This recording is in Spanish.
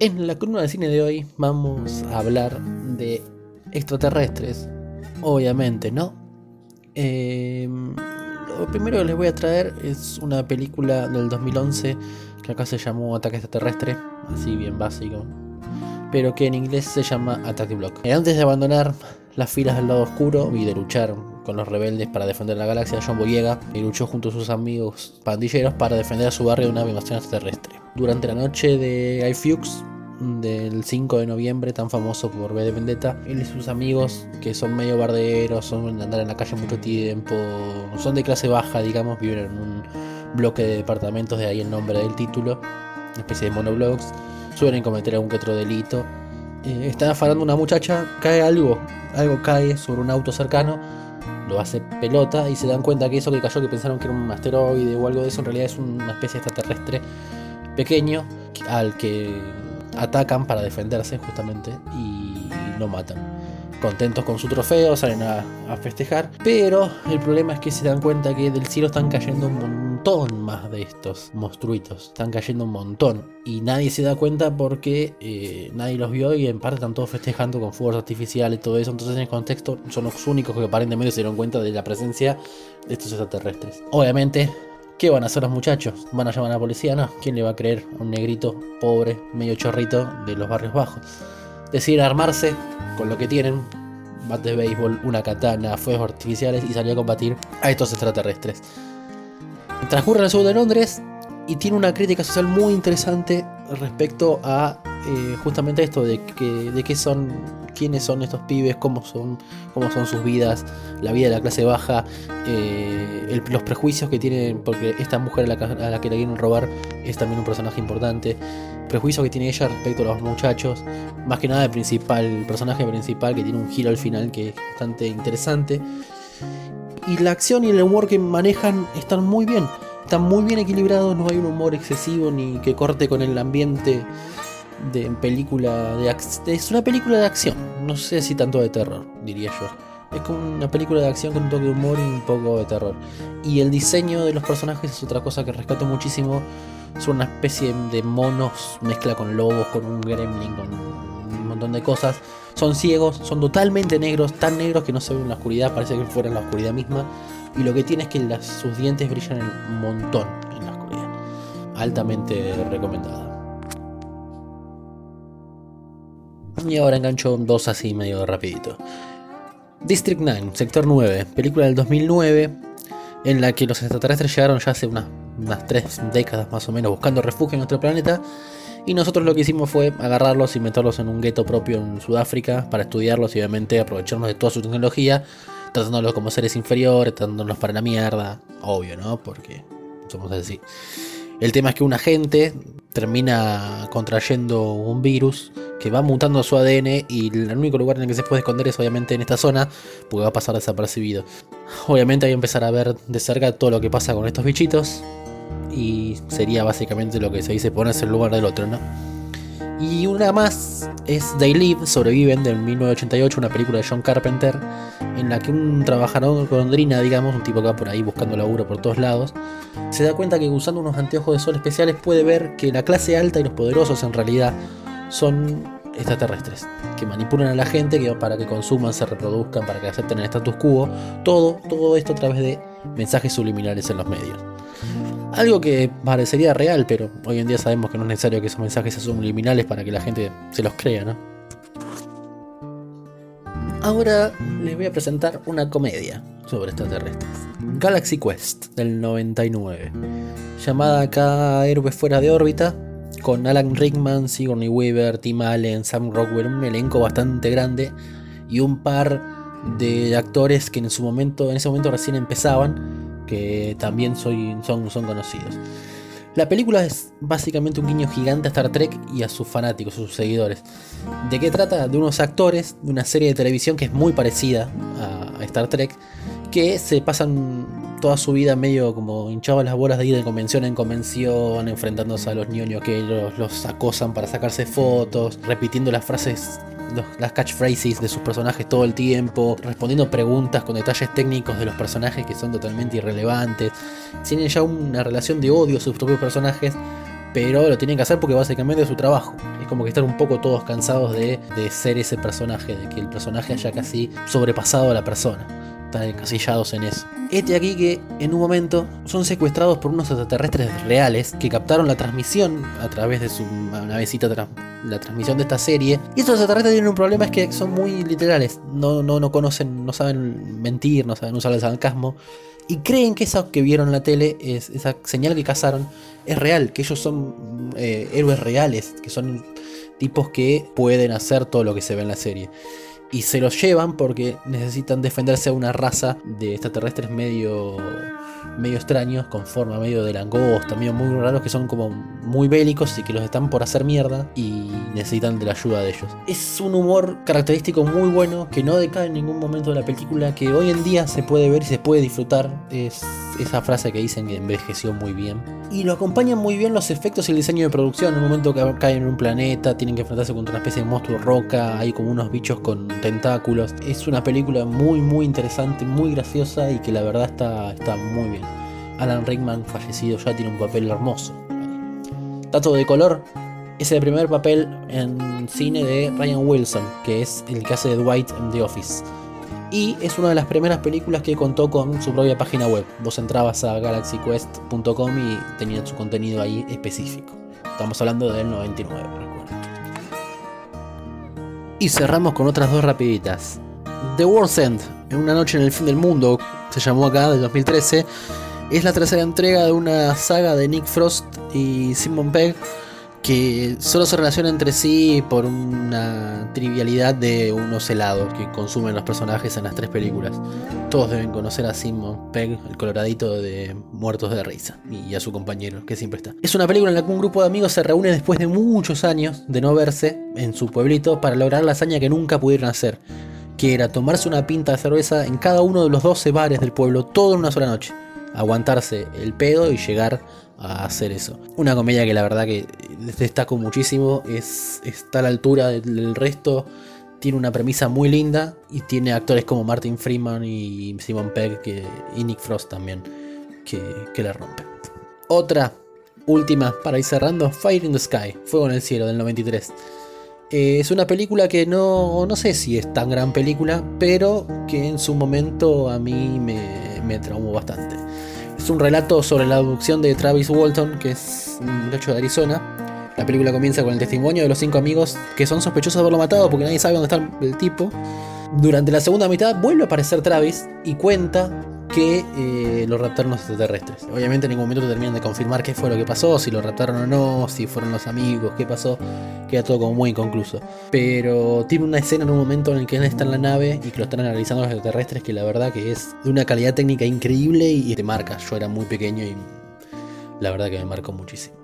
En la columna de cine de hoy vamos a hablar de extraterrestres, obviamente, ¿no? Em, lo primero que les voy a traer es una película del 2011 que acá se llamó Ataque extraterrestre, así bien básico, pero que en inglés se llama Attack the Block. Y antes de abandonar las filas del lado oscuro y de luchar con los rebeldes para defender la galaxia, John Boyega y luchó junto a sus amigos pandilleros para defender a su barrio de una invasión extraterrestre. Durante la noche de Fawkes, del 5 de noviembre, tan famoso por V de Vendetta, él y sus amigos, que son medio barderos, son de andar en la calle mucho tiempo, son de clase baja, digamos, viven en un bloque de departamentos, de ahí el nombre del título, una especie de monoblocks, suelen cometer algún que otro delito. Eh, están afanando una muchacha, cae algo, algo cae sobre un auto cercano, lo hace pelota y se dan cuenta que eso que cayó, que pensaron que era un asteroide o algo de eso, en realidad es una especie extraterrestre pequeño al que atacan para defenderse justamente y lo matan contentos con su trofeo, salen a, festejar. Pero el problema es que se dan cuenta que del cielo están cayendo un montón más de estos monstruitos. Están cayendo un montón. Y nadie se da cuenta porque eh, nadie los vio y en parte están todos festejando con fuegos artificiales y todo eso. Entonces en el contexto son los únicos que aparentemente se dieron cuenta de la presencia de estos extraterrestres. Obviamente ¿Qué van a hacer los muchachos? ¿Van a llamar a la policía? No. ¿Quién le va a creer a un negrito pobre, medio chorrito de los barrios bajos? Deciden armarse con lo que tienen, bate de béisbol, una katana, fuegos artificiales y salió a combatir a estos extraterrestres. Transcurre en el sur de Londres y tiene una crítica social muy interesante respecto a eh, justamente esto de que, de qué son, quiénes son estos pibes, cómo son, cómo son sus vidas, la vida de la clase baja, eh, los prejuicios que tienen, porque esta mujer a la, a la que le quieren robar es también un personaje importante, prejuicios que tiene ella respecto a los muchachos, más que nada el principal, el personaje principal que tiene un giro al final que es bastante interesante. Y la acción y el humor que manejan están muy bien están muy bien equilibrados, no hay un humor excesivo ni que corte con el ambiente de película de es una película de acción, no sé si tanto de terror, diría yo. Es como una película de acción con un toque de humor y un poco de terror. Y el diseño de los personajes es otra cosa que rescato muchísimo. Son una especie de monos, mezcla con lobos, con un gremlin, con montón de cosas. Son ciegos, son totalmente negros, tan negros que no se ven en la oscuridad, parece que fuera la oscuridad misma. Y lo que tiene es que sus dientes brillan un montón en la oscuridad. Altamente recomendada. Y ahora engancho dos así medio rapidito. District 9, Sector 9, película del 2009, en la que los extraterrestres llegaron ya hace unas, unas tres décadas más o menos buscando refugio en nuestro planeta. Y nosotros lo que hicimos fue agarrarlos y meterlos en un gueto propio en Sudáfrica para estudiarlos y obviamente aprovecharnos de toda su tecnología tratándolos como seres inferiores, tratándolos para la mierda, obvio, ¿no? Porque somos así. El tema es que un agente termina contrayendo un virus que va mutando su ADN y el único lugar en el que se puede esconder es obviamente en esta zona, porque va a pasar desapercibido. Obviamente hay que empezar a ver de cerca todo lo que pasa con estos bichitos y sería básicamente lo que se dice ponerse en lugar del otro, ¿no? Y una más es They Live, Sobreviven, del 1988, una película de John Carpenter, en la que un trabajador Drina, digamos, un tipo que va por ahí buscando laburo por todos lados, se da cuenta que usando unos anteojos de sol especiales puede ver que la clase alta y los poderosos en realidad son extraterrestres, que manipulan a la gente para que consuman, se reproduzcan, para que acepten el status quo, todo, todo esto a través de mensajes subliminales en los medios. Algo que parecería real, pero hoy en día sabemos que no es necesario que esos mensajes sean subliminales para que la gente se los crea, ¿no? Ahora les voy a presentar una comedia sobre extraterrestres. Galaxy Quest del 99. Llamada acá Héroes fuera de órbita. Con Alan Rickman, Sigourney Weaver, Tim Allen, Sam Rockwell. Un elenco bastante grande. Y un par de actores que en su momento, en ese momento recién empezaban que también son, son conocidos. La película es básicamente un guiño gigante a Star Trek y a sus fanáticos, a sus seguidores. ¿De qué trata? De unos actores de una serie de televisión que es muy parecida a Star Trek, que se pasan toda su vida medio como hinchados las bolas de ir de convención en convención, enfrentándose a los ñoños que los, los acosan para sacarse fotos, repitiendo las frases las catchphrases de sus personajes todo el tiempo, respondiendo preguntas con detalles técnicos de los personajes que son totalmente irrelevantes. Tienen ya una relación de odio a sus propios personajes pero lo tienen que hacer porque básicamente es su trabajo. Es como que están un poco todos cansados de, de ser ese personaje, de que el personaje haya casi sobrepasado a la persona. Están encasillados en eso. Este aquí que en un momento son secuestrados por unos extraterrestres reales que captaron la transmisión a través de su navecita, la transmisión de esta serie. Y estos extraterrestres tienen un problema, es que son muy literales. No, no, no conocen, no saben mentir, no saben usar el sarcasmo. Y creen que eso que vieron en la tele, es, esa señal que cazaron, es real, que ellos son eh, héroes reales, que son tipos que pueden hacer todo lo que se ve en la serie y se los llevan porque necesitan defenderse a una raza de extraterrestres medio medio extraños, con forma medio de langosta, medio muy raros, que son como muy bélicos y que los están por hacer mierda y necesitan de la ayuda de ellos. Es un humor característico muy bueno, que no decae en ningún momento de la película, que hoy en día se puede ver y se puede disfrutar. Es esa frase que dicen que envejeció muy bien. Y lo acompañan muy bien los efectos y el diseño de producción. En un momento que caen en un planeta, tienen que enfrentarse contra una especie de monstruo roca, hay como unos bichos con tentáculos. Es una película muy, muy interesante, muy graciosa y que la verdad está, está muy bien. Alan Rickman, fallecido ya, tiene un papel hermoso. Dato de color, es el primer papel en cine de Ryan Wilson, que es el que hace Dwight en The Office. Y es una de las primeras películas que contó con su propia página web. Vos entrabas a galaxyquest.com y tenían su contenido ahí específico. Estamos hablando del 99, recuerdo. Y cerramos con otras dos rapiditas. The World's End, en una noche en el fin del mundo, se llamó acá, de 2013 es la tercera entrega de una saga de Nick Frost y Simon Pegg que solo se relaciona entre sí por una trivialidad de unos helados que consumen los personajes en las tres películas. Todos deben conocer a Simon Pegg, el coloradito de Muertos de Risa, y a su compañero, que siempre está. Es una película en la que un grupo de amigos se reúne después de muchos años de no verse en su pueblito para lograr la hazaña que nunca pudieron hacer, que era tomarse una pinta de cerveza en cada uno de los 12 bares del pueblo, todo en una sola noche aguantarse el pedo y llegar a hacer eso. Una comedia que la verdad que destaco muchísimo, es, está a la altura del resto, tiene una premisa muy linda y tiene actores como Martin Freeman y Simon Pegg y Nick Frost también que, que la rompen. Otra, última, para ir cerrando, Fire in the Sky, Fuego en el Cielo del 93. Eh, es una película que no, no sé si es tan gran película, pero que en su momento a mí me, me traumó bastante. Es un relato sobre la abducción de Travis Walton, que es un muchacho de Arizona. La película comienza con el testimonio de los cinco amigos que son sospechosos de haberlo matado porque nadie sabe dónde está el tipo. Durante la segunda mitad vuelve a aparecer Travis y cuenta que eh, lo raptaron los extraterrestres. Obviamente en ningún momento terminan de confirmar qué fue lo que pasó, si lo raptaron o no, si fueron los amigos, qué pasó. Queda todo como muy inconcluso. Pero tiene una escena en un momento en el que él está en la nave y que lo están analizando los extraterrestres que la verdad que es de una calidad técnica increíble y te marca. Yo era muy pequeño y la verdad que me marcó muchísimo.